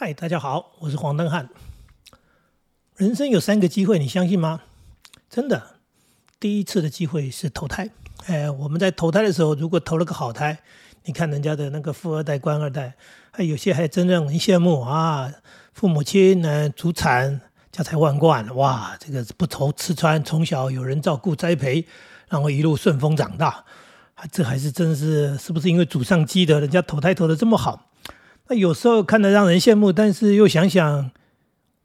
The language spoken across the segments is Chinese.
嗨，大家好，我是黄登汉。人生有三个机会，你相信吗？真的，第一次的机会是投胎。哎，我们在投胎的时候，如果投了个好胎，你看人家的那个富二代、官二代，还有些还真让人羡慕啊。父母亲呢，祖产，家财万贯，哇，这个不愁吃穿，从小有人照顾栽培，然后一路顺风长大。这还是真是，是不是因为祖上积德，人家投胎投的这么好？那有时候看得让人羡慕，但是又想想，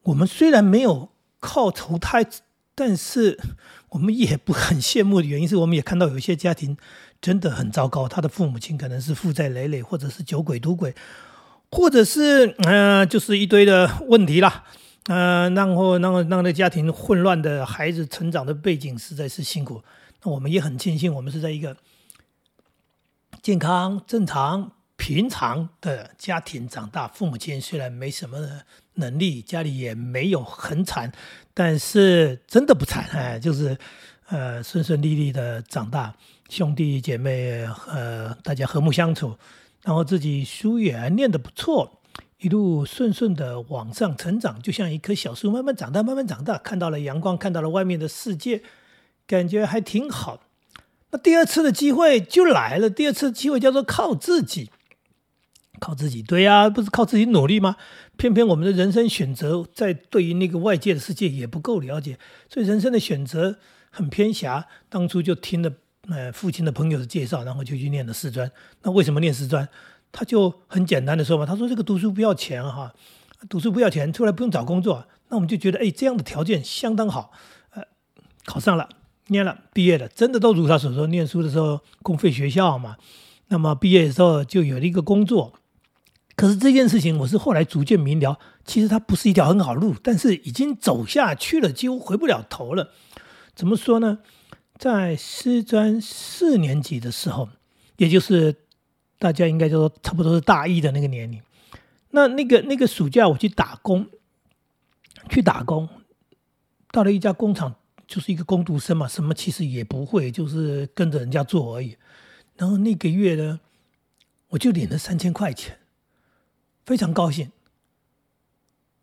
我们虽然没有靠投胎，但是我们也不很羡慕的原因是，我们也看到有一些家庭真的很糟糕，他的父母亲可能是负债累累，或者是酒鬼赌鬼，或者是呃，就是一堆的问题啦，呃，然后让让那家庭混乱的孩子成长的背景实在是辛苦。那我们也很庆幸，我们是在一个健康正常。平常的家庭长大，父母亲虽然没什么能力，家里也没有很惨，但是真的不惨哎，就是呃顺顺利利的长大，兄弟姐妹呃大家和睦相处，然后自己书也念得不错，一路顺顺的往上成长，就像一棵小树慢慢长大，慢慢长大，看到了阳光，看到了外面的世界，感觉还挺好。那第二次的机会就来了，第二次机会叫做靠自己。靠自己，对呀，不是靠自己努力吗？偏偏我们的人生选择在对于那个外界的世界也不够了解，所以人生的选择很偏狭。当初就听了呃父亲的朋友的介绍，然后就去念了师专。那为什么念师专？他就很简单的说嘛，他说这个读书不要钱哈，读书不要钱，出来不用找工作。那我们就觉得哎，这样的条件相当好，呃，考上了，念了，毕业了，真的都如他所说，念书的时候公费学校嘛，那么毕业的时候就有了一个工作。可是这件事情，我是后来逐渐明了，其实它不是一条很好路，但是已经走下去了，几乎回不了头了。怎么说呢？在师专四年级的时候，也就是大家应该就说差不多是大一的那个年龄，那那个那个暑假我去打工，去打工，到了一家工厂，就是一个工读生嘛，什么其实也不会，就是跟着人家做而已。然后那个月呢，我就领了三千块钱。非常高兴。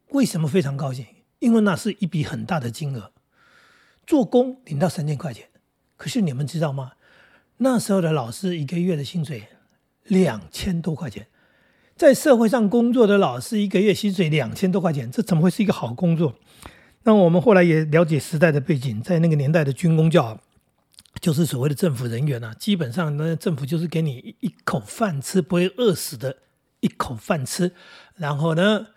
为什么非常高兴？因为那是一笔很大的金额，做工领到三千块钱。可是你们知道吗？那时候的老师一个月的薪水两千多块钱，在社会上工作的老师一个月薪水两千多块钱，这怎么会是一个好工作？那我们后来也了解时代的背景，在那个年代的军工教就是所谓的政府人员啊，基本上呢，政府就是给你一口饭吃，不会饿死的。一口饭吃，然后呢，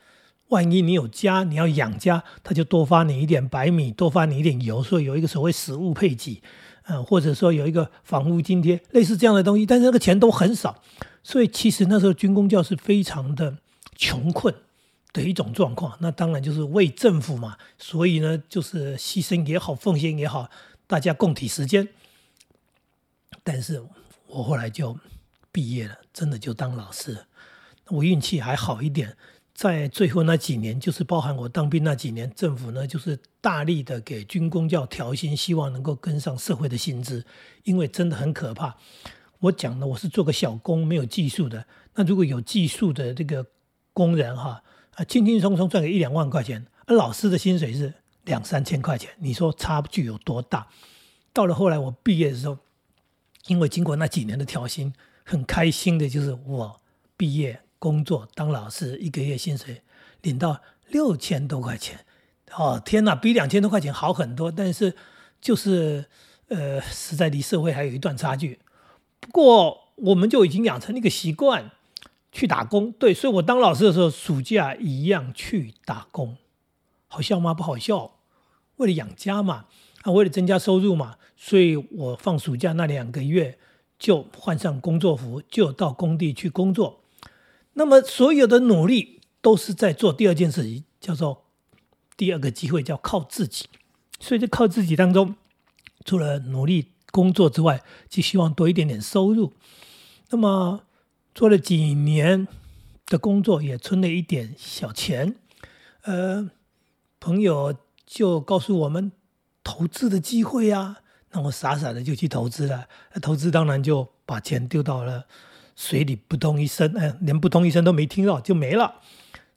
万一你有家，你要养家，他就多发你一点白米，多发你一点油，所以有一个所谓食物配给，呃，或者说有一个房屋津贴，类似这样的东西，但是那个钱都很少，所以其实那时候军工教是非常的穷困的一种状况。那当然就是为政府嘛，所以呢，就是牺牲也好，奉献也好，大家共体时间。但是我后来就毕业了，真的就当老师。我运气还好一点，在最后那几年，就是包含我当兵那几年，政府呢就是大力的给军工教调薪，希望能够跟上社会的薪资，因为真的很可怕。我讲的我是做个小工，没有技术的。那如果有技术的这个工人哈，啊，轻轻松松赚个一两万块钱，而老师的薪水是两三千块钱，你说差距有多大？到了后来我毕业的时候，因为经过那几年的调薪，很开心的就是我毕业。工作当老师，一个月薪水领到六千多块钱，哦天哪，比两千多块钱好很多。但是就是呃，实在离社会还有一段差距。不过我们就已经养成一个习惯，去打工。对，所以我当老师的时候，暑假一样去打工。好笑吗？不好笑。为了养家嘛，啊，为了增加收入嘛，所以我放暑假那两个月就换上工作服，就到工地去工作。那么所有的努力都是在做第二件事情，叫做第二个机会，叫靠自己。所以在靠自己当中，除了努力工作之外，就希望多一点点收入。那么做了几年的工作，也存了一点小钱。呃，朋友就告诉我们投资的机会啊，那我傻傻的就去投资了。那投资当然就把钱丢到了。水里扑通一声，哎，连扑通一声都没听到就没了。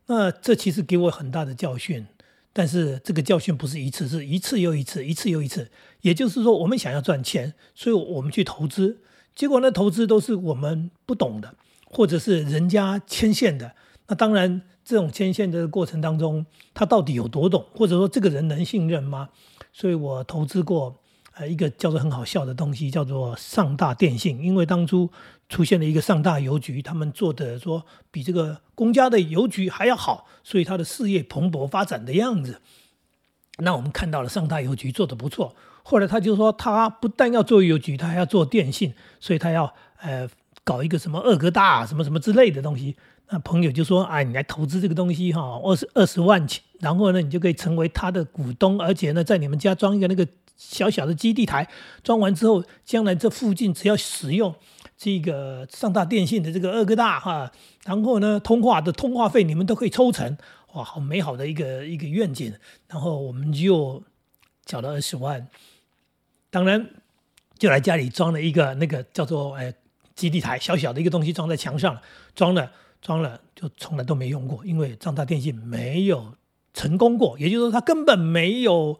那这其实给我很大的教训，但是这个教训不是一次，是一次又一次，一次又一次。也就是说，我们想要赚钱，所以我们去投资，结果呢，投资都是我们不懂的，或者是人家牵线的。那当然，这种牵线的过程当中，他到底有多懂，或者说这个人能信任吗？所以我投资过。呃，一个叫做很好笑的东西，叫做上大电信。因为当初出现了一个上大邮局，他们做的说比这个公家的邮局还要好，所以他的事业蓬勃发展的样子。那我们看到了上大邮局做的不错。后来他就说，他不但要做邮局，他还要做电信，所以他要呃搞一个什么二哥大什么什么之类的东西。那朋友就说，哎，你来投资这个东西哈，二十二十万起，然后呢，你就可以成为他的股东，而且呢，在你们家装一个那个。小小的基地台装完之后，将来这附近只要使用这个上大电信的这个二哥大哈，然后呢，通话的通话费你们都可以抽成，哇，好美好的一个一个愿景。然后我们就缴了二十万，当然就来家里装了一个那个叫做哎基地台，小小的一个东西装在墙上，装了装了就从来都没用过，因为上大电信没有成功过，也就是说它根本没有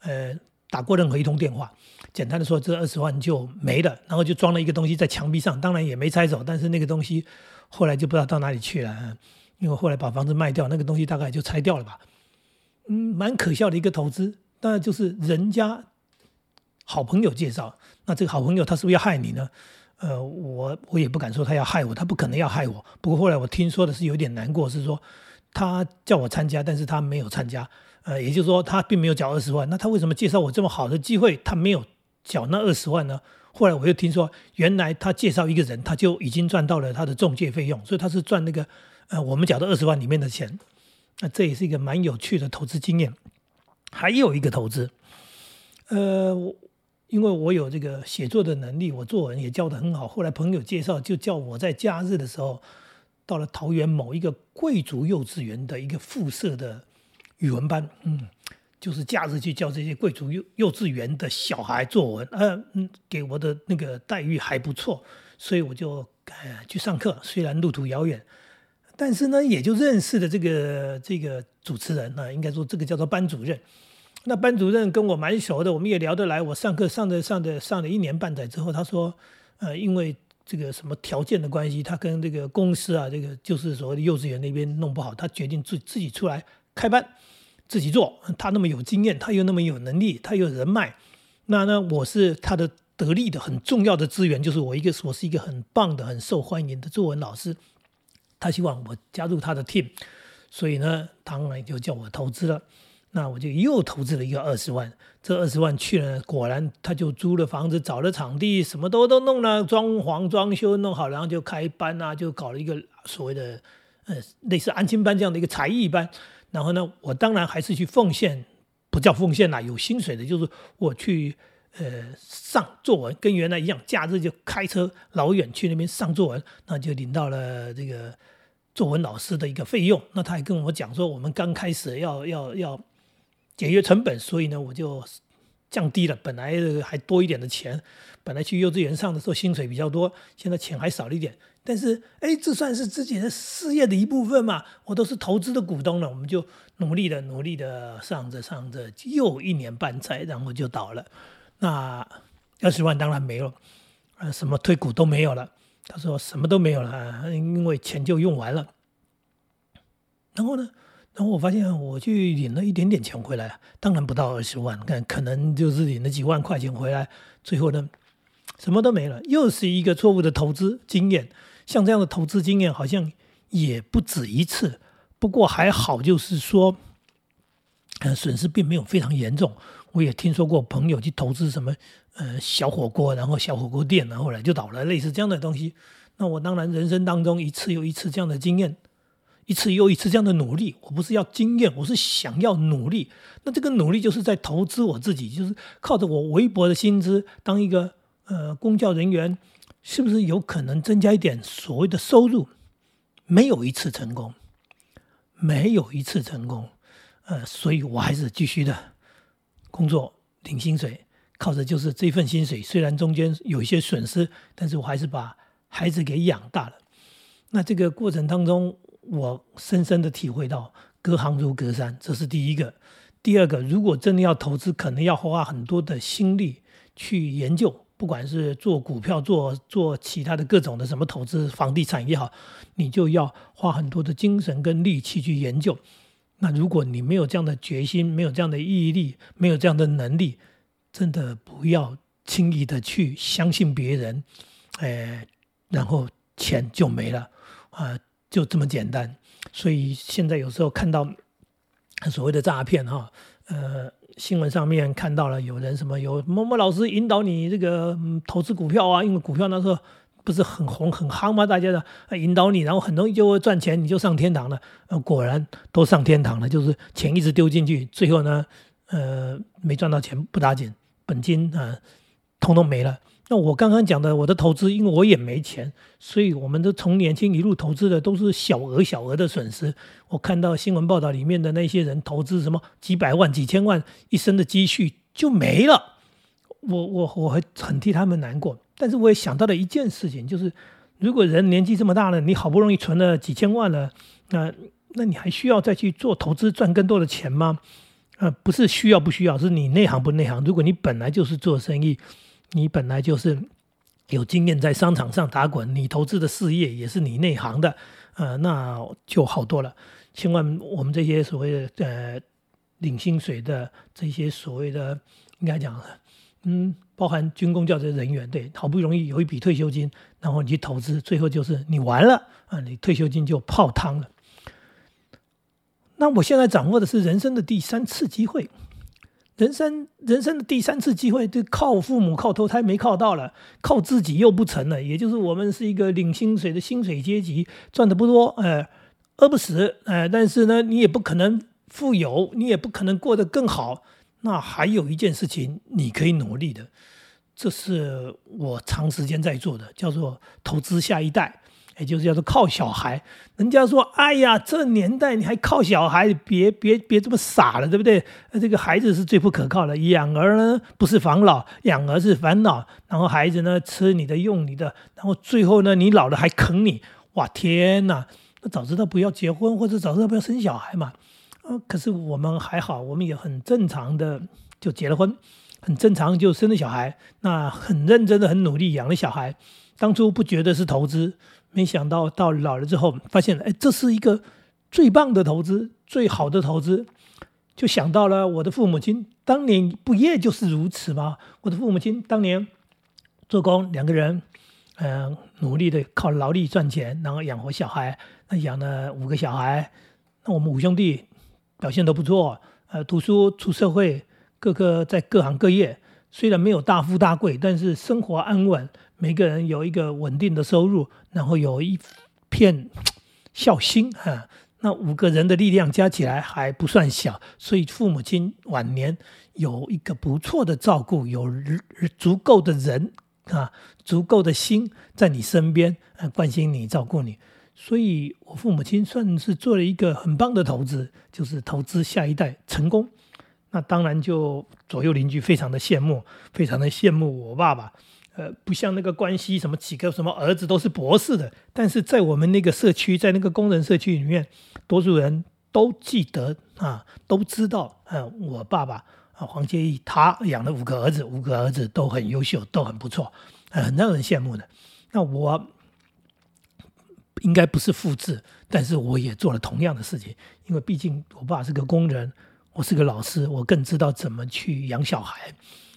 呃。打过任何一通电话，简单的说，这二十万就没了，然后就装了一个东西在墙壁上，当然也没拆走，但是那个东西后来就不知道到哪里去了，因为后来把房子卖掉，那个东西大概就拆掉了吧。嗯，蛮可笑的一个投资，当然就是人家好朋友介绍，那这个好朋友他是不是要害你呢？呃，我我也不敢说他要害我，他不可能要害我。不过后来我听说的是有点难过，是说他叫我参加，但是他没有参加。呃，也就是说，他并没有缴二十万，那他为什么介绍我这么好的机会，他没有缴那二十万呢？后来我又听说，原来他介绍一个人，他就已经赚到了他的中介费用，所以他是赚那个呃我们缴的二十万里面的钱。那这也是一个蛮有趣的投资经验。还有一个投资，呃，因为我有这个写作的能力，我作文也教得很好。后来朋友介绍，就叫我在假日的时候，到了桃园某一个贵族幼稚园的一个附设的。语文班，嗯，就是假日去教这些贵族幼幼稚园的小孩作文，呃，嗯，给我的那个待遇还不错，所以我就去上课。虽然路途遥远，但是呢，也就认识了这个这个主持人啊，应该说这个叫做班主任。那班主任跟我蛮熟的，我们也聊得来。我上课上着上着上了一年半载之后，他说，呃，因为这个什么条件的关系，他跟这个公司啊，这个就是所谓的幼稚园那边弄不好，他决定自自己出来开班。自己做，他那么有经验，他又那么有能力，他有人脉，那呢，我是他的得力的很重要的资源，就是我一个，我是一个很棒的、很受欢迎的作文老师，他希望我加入他的 team，所以呢，当然就叫我投资了，那我就又投资了一个二十万，这二十万去了，果然他就租了房子，找了场地，什么都都弄了，装潢、装修弄好，然后就开班啊，就搞了一个所谓的呃类似安亲班这样的一个才艺班。然后呢，我当然还是去奉献，不叫奉献啦，有薪水的，就是我去呃上作文，跟原来一样，假日就开车老远去那边上作文，那就领到了这个作文老师的一个费用。那他还跟我讲说，我们刚开始要要要节约成本，所以呢，我就降低了，本来还多一点的钱，本来去幼稚园上的时候薪水比较多，现在钱还少了一点。但是，哎，这算是自己的事业的一部分嘛？我都是投资的股东了，我们就努力的、努力的上着上着，又一年半载，然后就倒了。那二十万当然没了，啊，什么退股都没有了。他说什么都没有了，因为钱就用完了。然后呢，然后我发现我去领了一点点钱回来，当然不到二十万，看可能就是领了几万块钱回来，最后呢，什么都没了，又是一个错误的投资经验。像这样的投资经验好像也不止一次，不过还好，就是说，呃，损失并没有非常严重。我也听说过朋友去投资什么，呃，小火锅，然后小火锅店，然后来就倒了，类似这样的东西。那我当然人生当中一次又一次这样的经验，一次又一次这样的努力，我不是要经验，我是想要努力。那这个努力就是在投资我自己，就是靠着我微薄的薪资当一个呃公教人员。是不是有可能增加一点所谓的收入？没有一次成功，没有一次成功，呃，所以我还是继续的工作领薪水，靠着就是这份薪水，虽然中间有一些损失，但是我还是把孩子给养大了。那这个过程当中，我深深的体会到隔行如隔山，这是第一个。第二个，如果真的要投资，可能要花很多的心力去研究，不管是做股票、做做其他的各种的什么投资，房地产也好，你就要花很多的精神跟力气去研究。那如果你没有这样的决心，没有这样的毅力，没有这样的能力，真的不要轻易的去相信别人，哎，然后钱就没了啊，就这么简单。所以现在有时候看到。所谓的诈骗哈，呃，新闻上面看到了有人什么有某某老师引导你这个投资股票啊，因为股票那时候不是很红很夯吗？大家的引导你，然后很容易就会赚钱，你就上天堂了。呃，果然都上天堂了，就是钱一直丢进去，最后呢，呃，没赚到钱不打紧，本金啊，通通没了。那我刚刚讲的我的投资，因为我也没钱，所以我们都从年轻一路投资的都是小额小额的损失。我看到新闻报道里面的那些人投资什么几百万、几千万，一生的积蓄就没了。我我我很很替他们难过。但是我也想到了一件事情，就是如果人年纪这么大了，你好不容易存了几千万了，那那你还需要再去做投资赚更多的钱吗？呃，不是需要不需要，是你内行不内行。如果你本来就是做生意。你本来就是有经验在商场上打滚，你投资的事业也是你内行的，呃，那就好多了。千万我们这些所谓的呃领薪水的这些所谓的应该讲，嗯，包含军工教职人员，对，好不容易有一笔退休金，然后你去投资，最后就是你完了啊，你退休金就泡汤了。那我现在掌握的是人生的第三次机会。人生人生的第三次机会，就靠父母、靠投胎没靠到了，靠自己又不成了。也就是我们是一个领薪水的薪水阶级，赚的不多，呃，饿不死，呃，但是呢，你也不可能富有，你也不可能过得更好。那还有一件事情你可以努力的，这是我长时间在做的，叫做投资下一代。也就是叫做靠小孩，人家说，哎呀，这年代你还靠小孩，别别别这么傻了，对不对？这个孩子是最不可靠的，养儿呢不是防老，养儿是烦恼。然后孩子呢吃你的用你的，然后最后呢你老了还啃你，哇天哪！那早知道不要结婚，或者早知道不要生小孩嘛。啊，可是我们还好，我们也很正常的就结了婚，很正常就生了小孩，那很认真的很努力养了小孩。当初不觉得是投资。没想到到老了之后，发现哎，这是一个最棒的投资，最好的投资，就想到了我的父母亲当年不也就是如此吗？我的父母亲当年做工，两个人，嗯，努力的靠劳力赚钱，然后养活小孩，那养了五个小孩，那我们五兄弟表现都不错，呃，读书出社会，各个在各行各业，虽然没有大富大贵，但是生活安稳。每个人有一个稳定的收入，然后有一片 孝心哈，那五个人的力量加起来还不算小，所以父母亲晚年有一个不错的照顾，有足够的人啊，足够的心在你身边，关心你，照顾你，所以我父母亲算是做了一个很棒的投资，就是投资下一代成功。那当然就左右邻居非常的羡慕，非常的羡慕我爸爸。呃，不像那个关系，什么几个什么儿子都是博士的，但是在我们那个社区，在那个工人社区里面，多数人都记得啊，都知道，呃，我爸爸啊，黄介义，他养了五个儿子，五个儿子都很优秀，都很不错，很让人羡慕的。那我应该不是复制，但是我也做了同样的事情，因为毕竟我爸是个工人，我是个老师，我更知道怎么去养小孩。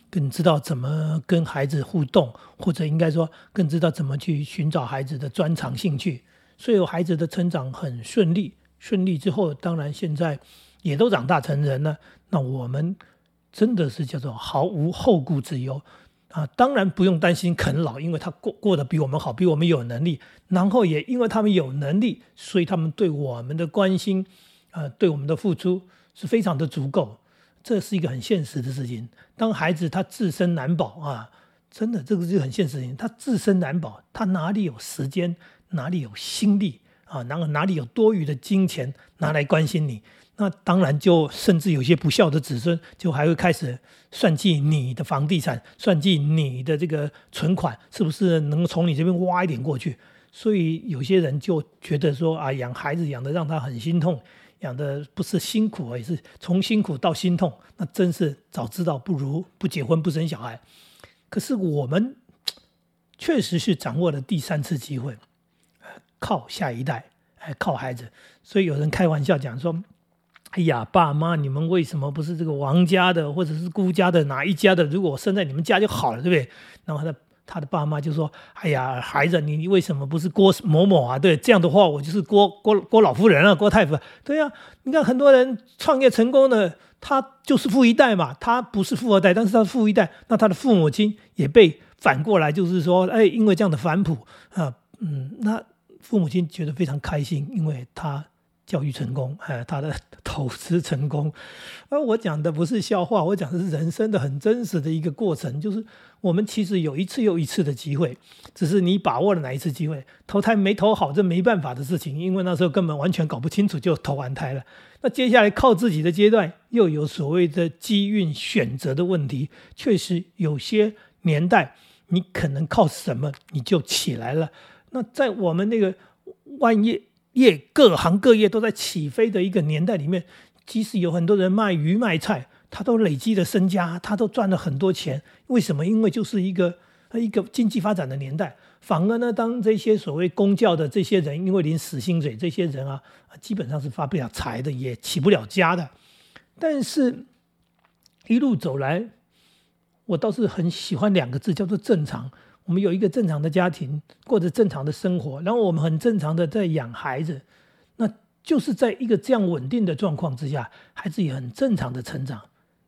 更知道怎么跟孩子互动，或者应该说更知道怎么去寻找孩子的专长兴趣，所以孩子的成长很顺利。顺利之后，当然现在也都长大成人了。那我们真的是叫做毫无后顾之忧啊！当然不用担心啃老，因为他过过得比我们好，比我们有能力。然后也因为他们有能力，所以他们对我们的关心，呃，对我们的付出是非常的足够。这是一个很现实的事情。当孩子他自身难保啊，真的这个是很现实的事情。他自身难保，他哪里有时间，哪里有心力啊？然后哪里有多余的金钱拿来关心你？那当然就甚至有些不孝的子孙，就还会开始算计你的房地产，算计你的这个存款，是不是能从你这边挖一点过去？所以有些人就觉得说啊，养孩子养的让他很心痛，养的不是辛苦，而是从辛苦到心痛，那真是早知道不如不结婚不生小孩。可是我们 确实是掌握了第三次机会，靠下一代，哎，靠孩子。所以有人开玩笑讲说：“哎呀，爸妈，你们为什么不是这个王家的，或者是孤家的哪一家的？如果我生在你们家就好了，对不对？”然后他他的爸妈就说：“哎呀，孩子，你为什么不是郭某某啊？对，这样的话我就是郭郭郭老夫人啊，郭太夫。对呀，你看很多人创业成功的。”他就是富一代嘛，他不是富二代，但是他是富一代，那他的父母亲也被反过来，就是说，哎，因为这样的反哺啊，嗯，那父母亲觉得非常开心，因为他。教育成功，哎，他的投资成功，而我讲的不是笑话，我讲的是人生的很真实的一个过程，就是我们其实有一次又一次的机会，只是你把握了哪一次机会，投胎没投好，这没办法的事情，因为那时候根本完全搞不清楚就投完胎了。那接下来靠自己的阶段，又有所谓的机运选择的问题，确实有些年代你可能靠什么你就起来了。那在我们那个万一。业各行各业都在起飞的一个年代里面，即使有很多人卖鱼卖菜，他都累积了身家，他都赚了很多钱。为什么？因为就是一个一个经济发展的年代。反而呢，当这些所谓公教的这些人，因为领死薪水，这些人啊，基本上是发不了财的，也起不了家的。但是，一路走来，我倒是很喜欢两个字，叫做正常。我们有一个正常的家庭，过着正常的生活，然后我们很正常的在养孩子，那就是在一个这样稳定的状况之下，孩子也很正常的成长。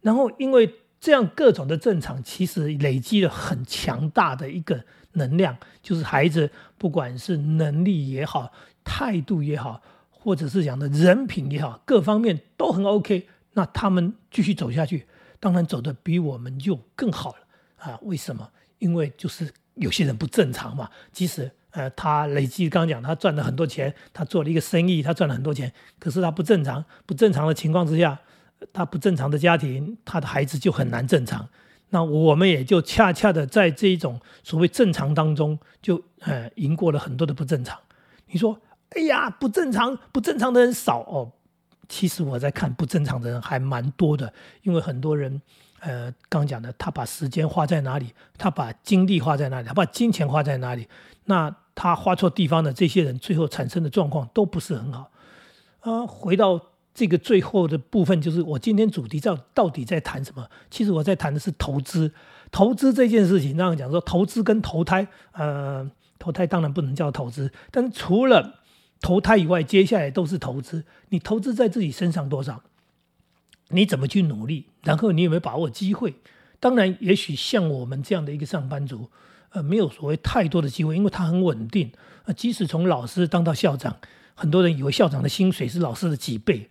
然后因为这样各种的正常，其实累积了很强大的一个能量，就是孩子不管是能力也好，态度也好，或者是讲的人品也好，各方面都很 OK。那他们继续走下去，当然走的比我们就更好了啊？为什么？因为就是。有些人不正常嘛，即使呃他累计刚刚讲他赚了很多钱，他做了一个生意，他赚了很多钱，可是他不正常，不正常的情况之下，他不正常的家庭，他的孩子就很难正常。那我们也就恰恰的在这一种所谓正常当中，就呃赢过了很多的不正常。你说，哎呀，不正常，不正常的人少哦，其实我在看不正常的人还蛮多的，因为很多人。呃，刚讲的，他把时间花在哪里？他把精力花在哪里？他把金钱花在哪里？那他花错地方的这些人，最后产生的状况都不是很好。啊，回到这个最后的部分，就是我今天主题到到底在谈什么？其实我在谈的是投资。投资这件事情，刚刚讲说投资跟投胎，呃，投胎当然不能叫投资，但除了投胎以外，接下来都是投资。你投资在自己身上多少？你怎么去努力？然后你有没有把握机会？当然，也许像我们这样的一个上班族，呃，没有所谓太多的机会，因为他很稳定。呃，即使从老师当到校长，很多人以为校长的薪水是老师的几倍。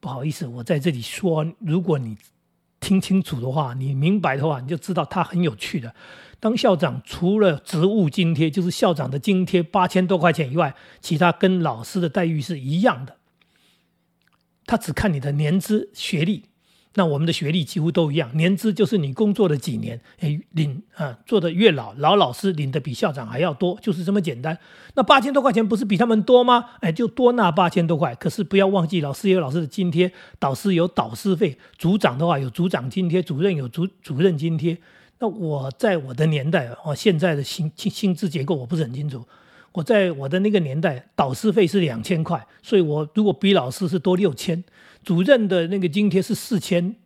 不好意思，我在这里说，如果你听清楚的话，你明白的话，你就知道他很有趣的。当校长除了职务津贴，就是校长的津贴八千多块钱以外，其他跟老师的待遇是一样的。他只看你的年资、学历，那我们的学历几乎都一样。年资就是你工作了几年，哎，领啊做的越老，老老师领的比校长还要多，就是这么简单。那八千多块钱不是比他们多吗？哎，就多那八千多块。可是不要忘记，老师有老师的津贴，导师有导师费，组长的话有组长津贴，主任有主主任津贴。那我在我的年代，哦，现在的薪薪薪资结构我不是很清楚。我在我的那个年代，导师费是两千块，所以我如果比老师是多六千，主任的那个津贴是四千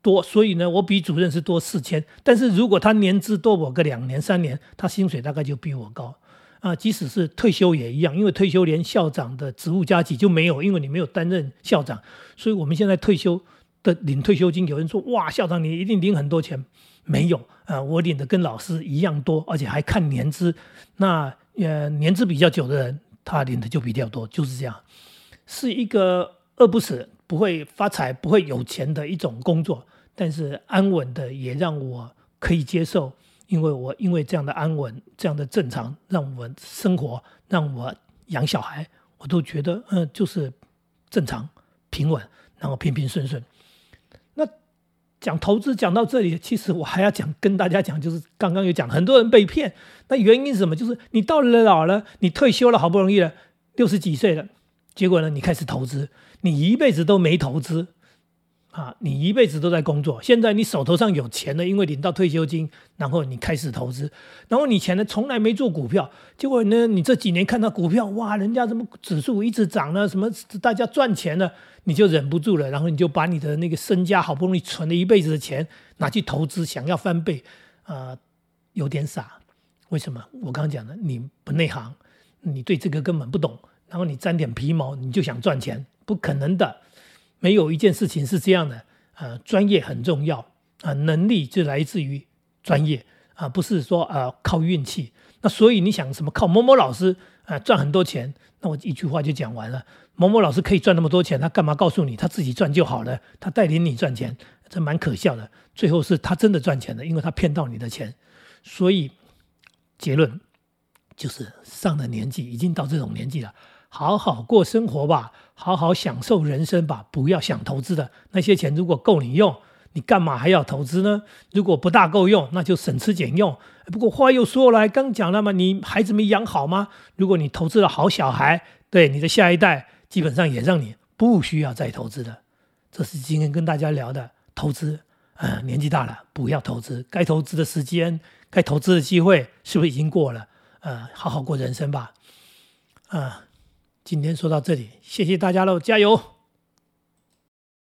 多，所以呢，我比主任是多四千。但是如果他年资多我个两年三年，他薪水大概就比我高啊。即使是退休也一样，因为退休连校长的职务加级就没有，因为你没有担任校长，所以我们现在退休的领退休金，有人说哇，校长你一定领很多钱，没有啊，我领的跟老师一样多，而且还看年资，那。呃，年资比较久的人，他领的就比较多，就是这样，是一个饿不死、不会发财、不会有钱的一种工作，但是安稳的也让我可以接受，因为我因为这样的安稳、这样的正常，让我生活、让我养小孩，我都觉得嗯，就是正常、平稳，然后平平顺顺。讲投资讲到这里，其实我还要讲跟大家讲，就是刚刚有讲，很多人被骗，那原因是什么？就是你到了老了，你退休了，好不容易了，六十几岁了，结果呢，你开始投资，你一辈子都没投资。啊，你一辈子都在工作，现在你手头上有钱了，因为领到退休金，然后你开始投资，然后你以前呢从来没做股票，结果呢你这几年看到股票，哇，人家什么指数一直涨了，什么大家赚钱了，你就忍不住了，然后你就把你的那个身家好不容易存了一辈子的钱拿去投资，想要翻倍，啊，有点傻。为什么？我刚刚讲的，你不内行，你对这个根本不懂，然后你沾点皮毛，你就想赚钱，不可能的。没有一件事情是这样的，呃，专业很重要啊，能力就来自于专业啊，不是说呃靠运气。那所以你想什么靠某某老师啊赚很多钱？那我一句话就讲完了。某某老师可以赚那么多钱，他干嘛告诉你他自己赚就好了？他带领你赚钱，这蛮可笑的。最后是他真的赚钱了，因为他骗到你的钱。所以结论就是上了年纪，已经到这种年纪了。好好过生活吧，好好享受人生吧，不要想投资的那些钱，如果够你用，你干嘛还要投资呢？如果不大够用，那就省吃俭用。不过话又说来，刚讲了嘛，你孩子没养好吗？如果你投资了好小孩，对你的下一代，基本上也让你不需要再投资的。这是今天跟大家聊的投资。嗯，年纪大了不要投资，该投资的时间，该投资的机会，是不是已经过了？呃，好好过人生吧。啊。今天说到这里，谢谢大家喽，加油！